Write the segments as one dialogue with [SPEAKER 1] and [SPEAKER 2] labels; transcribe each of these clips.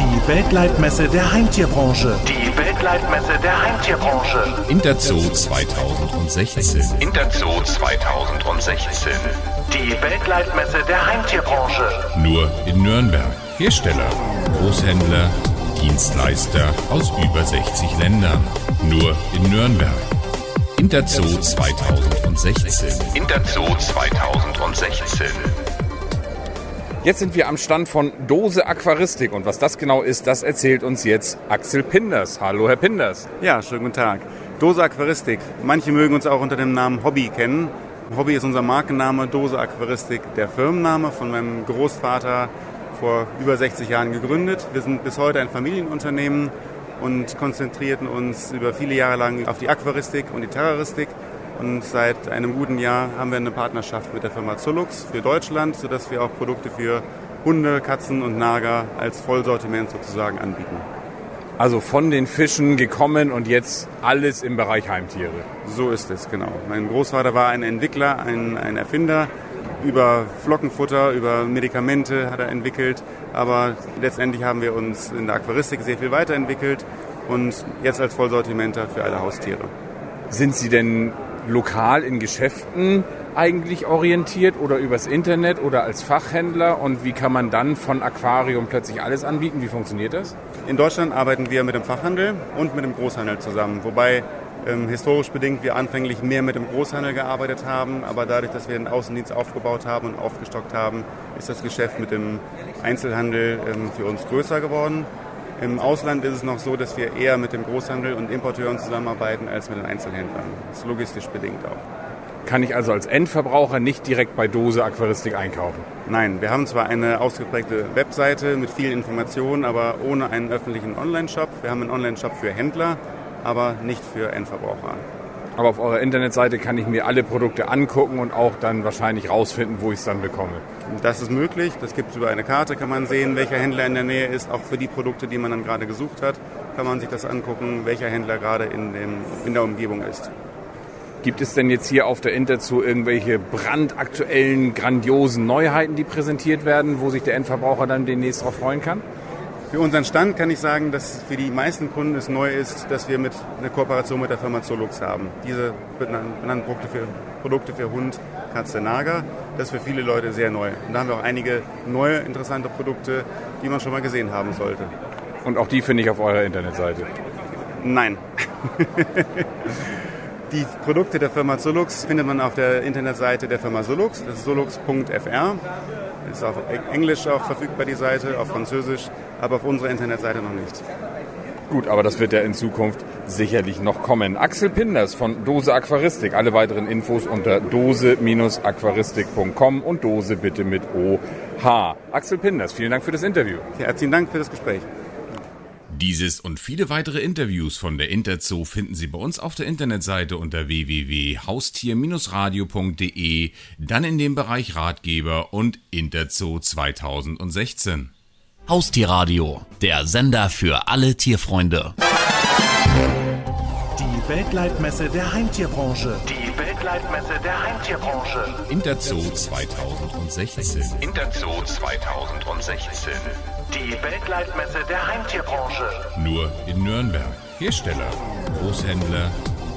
[SPEAKER 1] Die Weltleitmesse der Heimtierbranche. Die Weltleitmesse der Heimtierbranche.
[SPEAKER 2] Interzoo 2016.
[SPEAKER 1] Interzoo 2016. Die Weltleitmesse der Heimtierbranche.
[SPEAKER 2] Nur in Nürnberg. Hersteller, Großhändler, Dienstleister aus über 60 Ländern. Nur in Nürnberg. Interzoo 2016.
[SPEAKER 1] Interzoo 2016.
[SPEAKER 3] Jetzt sind wir am Stand von Dose Aquaristik und was das genau ist, das erzählt uns jetzt Axel Pinders. Hallo, Herr Pinders.
[SPEAKER 4] Ja, schönen guten Tag. Dose Aquaristik. Manche mögen uns auch unter dem Namen Hobby kennen. Hobby ist unser Markenname, Dose Aquaristik der Firmenname von meinem Großvater vor über 60 Jahren gegründet. Wir sind bis heute ein Familienunternehmen und konzentrierten uns über viele Jahre lang auf die Aquaristik und die Terroristik und seit einem guten Jahr haben wir eine Partnerschaft mit der Firma Zulux für Deutschland, sodass wir auch Produkte für Hunde, Katzen und Nager als Vollsortiment sozusagen anbieten.
[SPEAKER 3] Also von den Fischen gekommen und jetzt alles im Bereich Heimtiere.
[SPEAKER 4] So ist es, genau. Mein Großvater war ein Entwickler, ein, ein Erfinder. Über Flockenfutter, über Medikamente hat er entwickelt. Aber letztendlich haben wir uns in der Aquaristik sehr viel weiterentwickelt und jetzt als Vollsortimenter für alle Haustiere.
[SPEAKER 3] Sind Sie denn lokal in Geschäften eigentlich orientiert oder übers Internet oder als Fachhändler? Und wie kann man dann von Aquarium plötzlich alles anbieten? Wie funktioniert das?
[SPEAKER 4] In Deutschland arbeiten wir mit dem Fachhandel und mit dem Großhandel zusammen, wobei ähm, historisch bedingt wir anfänglich mehr mit dem Großhandel gearbeitet haben, aber dadurch, dass wir den Außendienst aufgebaut haben und aufgestockt haben, ist das Geschäft mit dem Einzelhandel ähm, für uns größer geworden. Im Ausland ist es noch so, dass wir eher mit dem Großhandel und Importeuren zusammenarbeiten als mit den Einzelhändlern. Das ist logistisch bedingt auch.
[SPEAKER 3] Kann ich also als Endverbraucher nicht direkt bei Dose Aquaristik einkaufen?
[SPEAKER 4] Nein, wir haben zwar eine ausgeprägte Webseite mit vielen Informationen, aber ohne einen öffentlichen Online-Shop. Wir haben einen Online-Shop für Händler, aber nicht für Endverbraucher.
[SPEAKER 3] Aber auf eurer Internetseite kann ich mir alle Produkte angucken und auch dann wahrscheinlich rausfinden, wo ich es dann bekomme.
[SPEAKER 4] Das ist möglich. Das gibt es über eine Karte, kann man sehen, welcher Händler in der Nähe ist. Auch für die Produkte, die man dann gerade gesucht hat, kann man sich das angucken, welcher Händler gerade in, dem, in der Umgebung ist.
[SPEAKER 3] Gibt es denn jetzt hier auf der Interzoo irgendwelche brandaktuellen, grandiosen Neuheiten, die präsentiert werden, wo sich der Endverbraucher dann demnächst darauf freuen kann?
[SPEAKER 4] Für unseren Stand kann ich sagen, dass für die meisten Kunden es neu ist, dass wir mit eine Kooperation mit der Firma Zolux haben. Diese benannten Produkte für, Produkte für Hund, Katze, Nager, das ist für viele Leute sehr neu. Und da haben wir auch einige neue, interessante Produkte, die man schon mal gesehen haben sollte.
[SPEAKER 3] Und auch die finde ich auf eurer Internetseite?
[SPEAKER 4] Nein. die Produkte der Firma Solux findet man auf der Internetseite der Firma Solux. Das ist solux.fr. Ist auf Englisch auch verfügbar, die Seite, auf Französisch, aber auf unserer Internetseite noch nicht.
[SPEAKER 3] Gut, aber das wird ja in Zukunft sicherlich noch kommen. Axel Pinders von Dose Aquaristik. Alle weiteren Infos unter dose-aquaristik.com und Dose bitte mit OH. Axel Pinders, vielen Dank für das Interview.
[SPEAKER 4] Herzlichen Dank für das Gespräch.
[SPEAKER 2] Dieses und viele weitere Interviews von der Interzoo finden Sie bei uns auf der Internetseite unter www.haustier-radio.de, dann in dem Bereich Ratgeber und Interzoo 2016.
[SPEAKER 5] Haustierradio, der Sender für alle Tierfreunde.
[SPEAKER 1] Die Weltleitmesse der Heimtierbranche. Die Weltleitmesse der Heimtierbranche.
[SPEAKER 2] Interzoo 2016.
[SPEAKER 1] Interzoo 2016. Die Weltleitmesse der Heimtierbranche.
[SPEAKER 2] Nur in Nürnberg. Hersteller, Großhändler,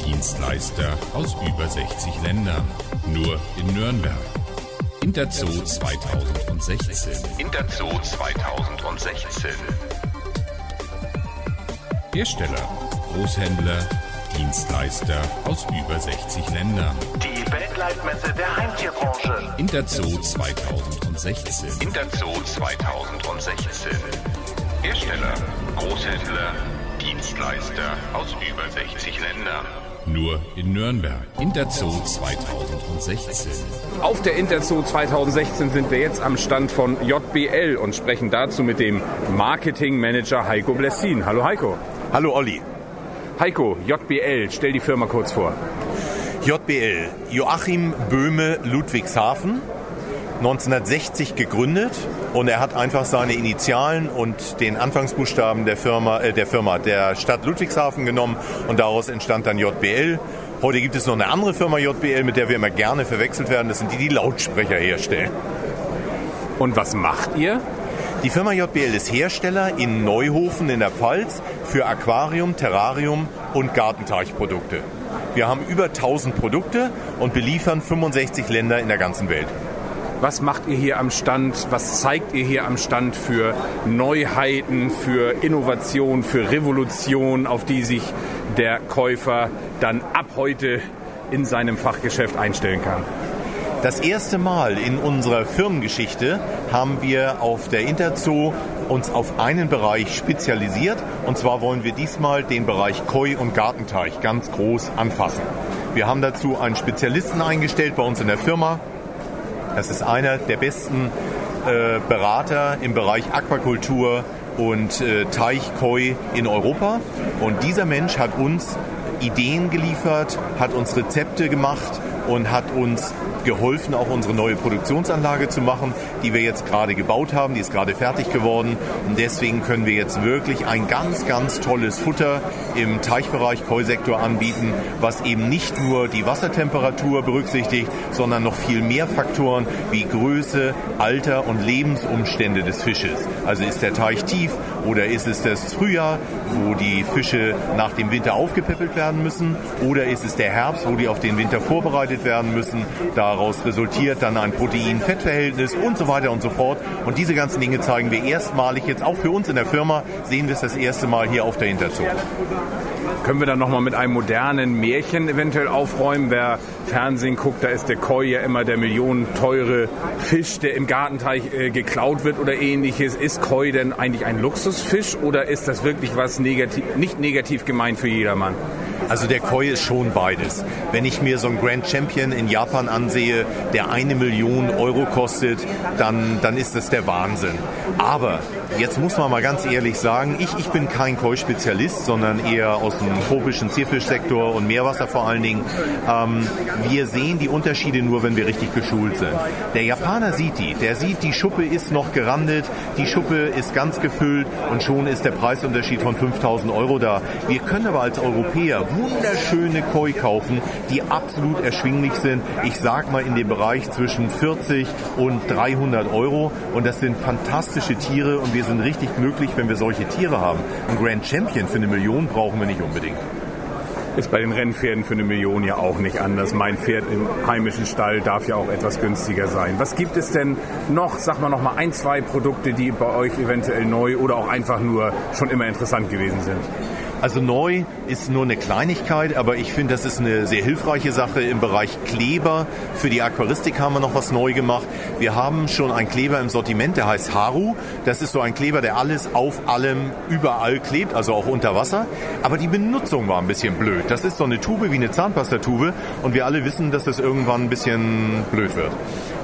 [SPEAKER 2] Dienstleister aus über 60 Ländern. Nur in Nürnberg. Interzoo 2016.
[SPEAKER 1] Interzoo 2016.
[SPEAKER 2] Hersteller, Großhändler, Dienstleister aus über 60 Ländern.
[SPEAKER 1] Die Weltleitmesse der Heimtierbranche.
[SPEAKER 2] Interzoo 2016.
[SPEAKER 1] Interzoo 2016. Hersteller, Großhändler, Dienstleister aus über 60 Ländern.
[SPEAKER 2] Nur in Nürnberg. Interzoo 2016.
[SPEAKER 3] Auf der Interzoo 2016 sind wir jetzt am Stand von JBL und sprechen dazu mit dem Marketingmanager Heiko Blessin. Hallo Heiko.
[SPEAKER 6] Hallo Olli.
[SPEAKER 3] Heiko, JBL, stell die Firma kurz vor.
[SPEAKER 6] JBL, Joachim Böhme Ludwigshafen, 1960 gegründet und er hat einfach seine Initialen und den Anfangsbuchstaben der Firma, äh, der Firma der Stadt Ludwigshafen genommen und daraus entstand dann JBL. Heute gibt es noch eine andere Firma JBL, mit der wir immer gerne verwechselt werden. Das sind die, die Lautsprecher herstellen.
[SPEAKER 3] Und was macht ihr?
[SPEAKER 6] Die Firma JBL ist Hersteller in Neuhofen in der Pfalz für Aquarium, Terrarium und Gartenteichprodukte. Wir haben über 1000 Produkte und beliefern 65 Länder in der ganzen Welt.
[SPEAKER 3] Was macht ihr hier am Stand? Was zeigt ihr hier am Stand für Neuheiten, für Innovation, für Revolution, auf die sich der Käufer dann ab heute in seinem Fachgeschäft einstellen kann?
[SPEAKER 6] Das erste Mal in unserer Firmengeschichte haben wir auf der Interzoo uns auf einen Bereich spezialisiert. Und zwar wollen wir diesmal den Bereich Koi und Gartenteich ganz groß anfassen. Wir haben dazu einen Spezialisten eingestellt bei uns in der Firma. Das ist einer der besten äh, Berater im Bereich Aquakultur und äh, Teichkoi in Europa. Und dieser Mensch hat uns Ideen geliefert, hat uns Rezepte gemacht und hat uns geholfen, auch unsere neue Produktionsanlage zu machen, die wir jetzt gerade gebaut haben. Die ist gerade fertig geworden. Und deswegen können wir jetzt wirklich ein ganz, ganz tolles Futter im Teichbereich Koi-Sektor anbieten, was eben nicht nur die Wassertemperatur berücksichtigt, sondern noch viel mehr Faktoren wie Größe, Alter und Lebensumstände des Fisches. Also ist der Teich tief oder ist es das Frühjahr, wo die Fische nach dem Winter aufgepäppelt werden müssen? Oder ist es der Herbst, wo die auf den Winter vorbereitet werden müssen? Da Daraus resultiert dann ein Protein-Fett-Verhältnis und so weiter und so fort. Und diese ganzen Dinge zeigen wir erstmalig jetzt auch für uns in der Firma, sehen wir es das erste Mal hier auf der Hinterzug.
[SPEAKER 3] Können wir dann nochmal mit einem modernen Märchen eventuell aufräumen? Wer Fernsehen guckt, da ist der Koi ja immer der millionenteure Fisch, der im Gartenteich äh, geklaut wird oder ähnliches. Ist Koi denn eigentlich ein Luxusfisch oder ist das wirklich was negativ, nicht negativ gemeint für jedermann?
[SPEAKER 6] Also der Koi ist schon beides. Wenn ich mir so einen Grand Champion in Japan ansehe, der eine Million Euro kostet, dann, dann ist das der Wahnsinn. Aber jetzt muss man mal ganz ehrlich sagen, ich, ich bin kein Koi-Spezialist, sondern eher aus dem tropischen Zierfischsektor und Meerwasser vor allen Dingen. Ähm, wir sehen die Unterschiede nur, wenn wir richtig geschult sind. Der Japaner sieht die. Der sieht, die Schuppe ist noch gerandet, die Schuppe ist ganz gefüllt und schon ist der Preisunterschied von 5000 Euro da. Wir können aber als Europäer wunderschöne Koi kaufen, die absolut erschwinglich sind. Ich sag mal in dem Bereich zwischen 40 und 300 Euro. Und das sind fantastische Tiere und wir sind richtig glücklich, wenn wir solche Tiere haben. Ein Grand Champion für eine Million brauchen wir nicht unbedingt.
[SPEAKER 3] Ist bei den Rennpferden für eine Million ja auch nicht anders. Mein Pferd im heimischen Stall darf ja auch etwas günstiger sein. Was gibt es denn noch, sag mal noch mal ein, zwei Produkte, die bei euch eventuell neu oder auch einfach nur schon immer interessant gewesen sind?
[SPEAKER 6] Also neu ist nur eine Kleinigkeit, aber ich finde, das ist eine sehr hilfreiche Sache. Im Bereich Kleber für die Aquaristik haben wir noch was neu gemacht. Wir haben schon einen Kleber im Sortiment, der heißt Haru. Das ist so ein Kleber, der alles auf allem überall klebt, also auch unter Wasser. Aber die Benutzung war ein bisschen blöd. Das ist so eine Tube wie eine Zahnpastatube und wir alle wissen, dass das irgendwann ein bisschen blöd wird.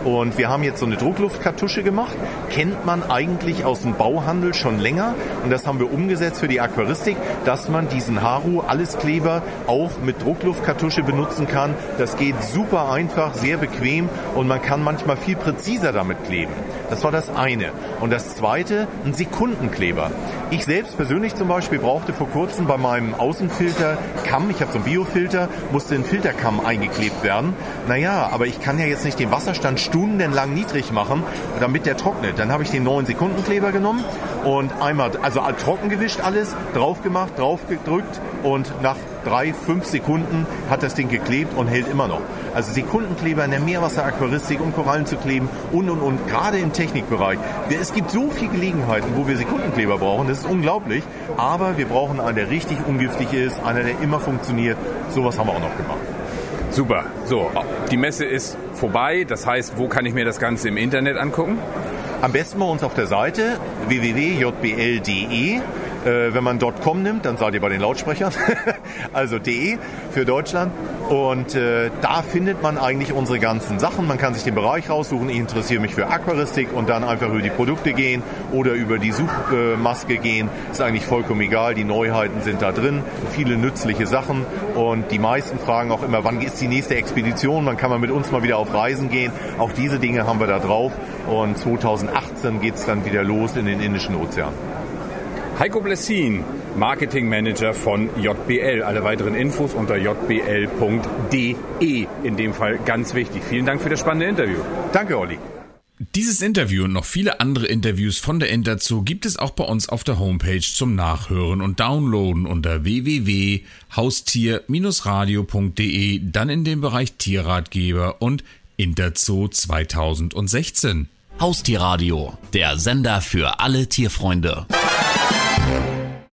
[SPEAKER 6] Und wir haben jetzt so eine Druckluftkartusche gemacht. Kennt man eigentlich aus dem Bauhandel schon länger. Und das haben wir umgesetzt für die Aquaristik, dass man diesen Haru Alleskleber auch mit Druckluftkartusche benutzen kann. Das geht super einfach, sehr bequem und man kann manchmal viel präziser damit kleben. Das war das eine. Und das zweite, ein Sekundenkleber. Ich selbst persönlich zum Beispiel brauchte vor kurzem bei meinem Außenfilter Kamm, ich habe so einen Biofilter, musste ein Filterkamm eingeklebt werden. Naja, aber ich kann ja jetzt nicht den Wasserstand stundenlang niedrig machen, damit der trocknet. Dann habe ich den 9 Sekunden Kleber genommen und einmal, also trocken gewischt alles, drauf gemacht, drauf gedrückt und nach drei, fünf Sekunden hat das Ding geklebt und hält immer noch. Also Sekundenkleber in der Meerwasseraquaristik, um Korallen zu kleben und und und, gerade im Technikbereich. Es gibt so viele Gelegenheiten, wo wir Sekundenkleber brauchen, das ist unglaublich, aber wir brauchen einen, der richtig ungiftig ist, einer, der immer funktioniert. Sowas haben wir auch noch gemacht.
[SPEAKER 3] Super. So, die Messe ist vorbei. Das heißt, wo kann ich mir das Ganze im Internet angucken?
[SPEAKER 6] Am besten bei uns auf der Seite www.jbl.de. Äh, wenn man .com nimmt, dann seid ihr bei den Lautsprechern. also de für Deutschland. Und äh, da findet man eigentlich unsere ganzen Sachen. Man kann sich den Bereich raussuchen. Ich interessiere mich für Aquaristik und dann einfach über die Produkte gehen oder über die Suchmaske gehen. Ist eigentlich vollkommen egal. Die Neuheiten sind da drin. Viele nützliche Sachen. Und die meisten fragen auch immer, wann ist die nächste Expedition? Wann kann man mit uns mal wieder auf Reisen gehen? Auch diese Dinge haben wir da drauf. Und 2018 geht es dann wieder los in den Indischen Ozean.
[SPEAKER 3] Heiko Blessin, Marketing Manager von JBL. Alle weiteren Infos unter jbl.de. In dem Fall ganz wichtig. Vielen Dank für das spannende Interview.
[SPEAKER 6] Danke, Olli.
[SPEAKER 3] Dieses Interview und noch viele andere Interviews von der Interzoo gibt es auch bei uns auf der Homepage zum Nachhören und Downloaden unter www.haustier-radio.de, dann in dem Bereich Tierratgeber und Interzoo 2016.
[SPEAKER 7] Haustierradio, der Sender für alle Tierfreunde. Thank you.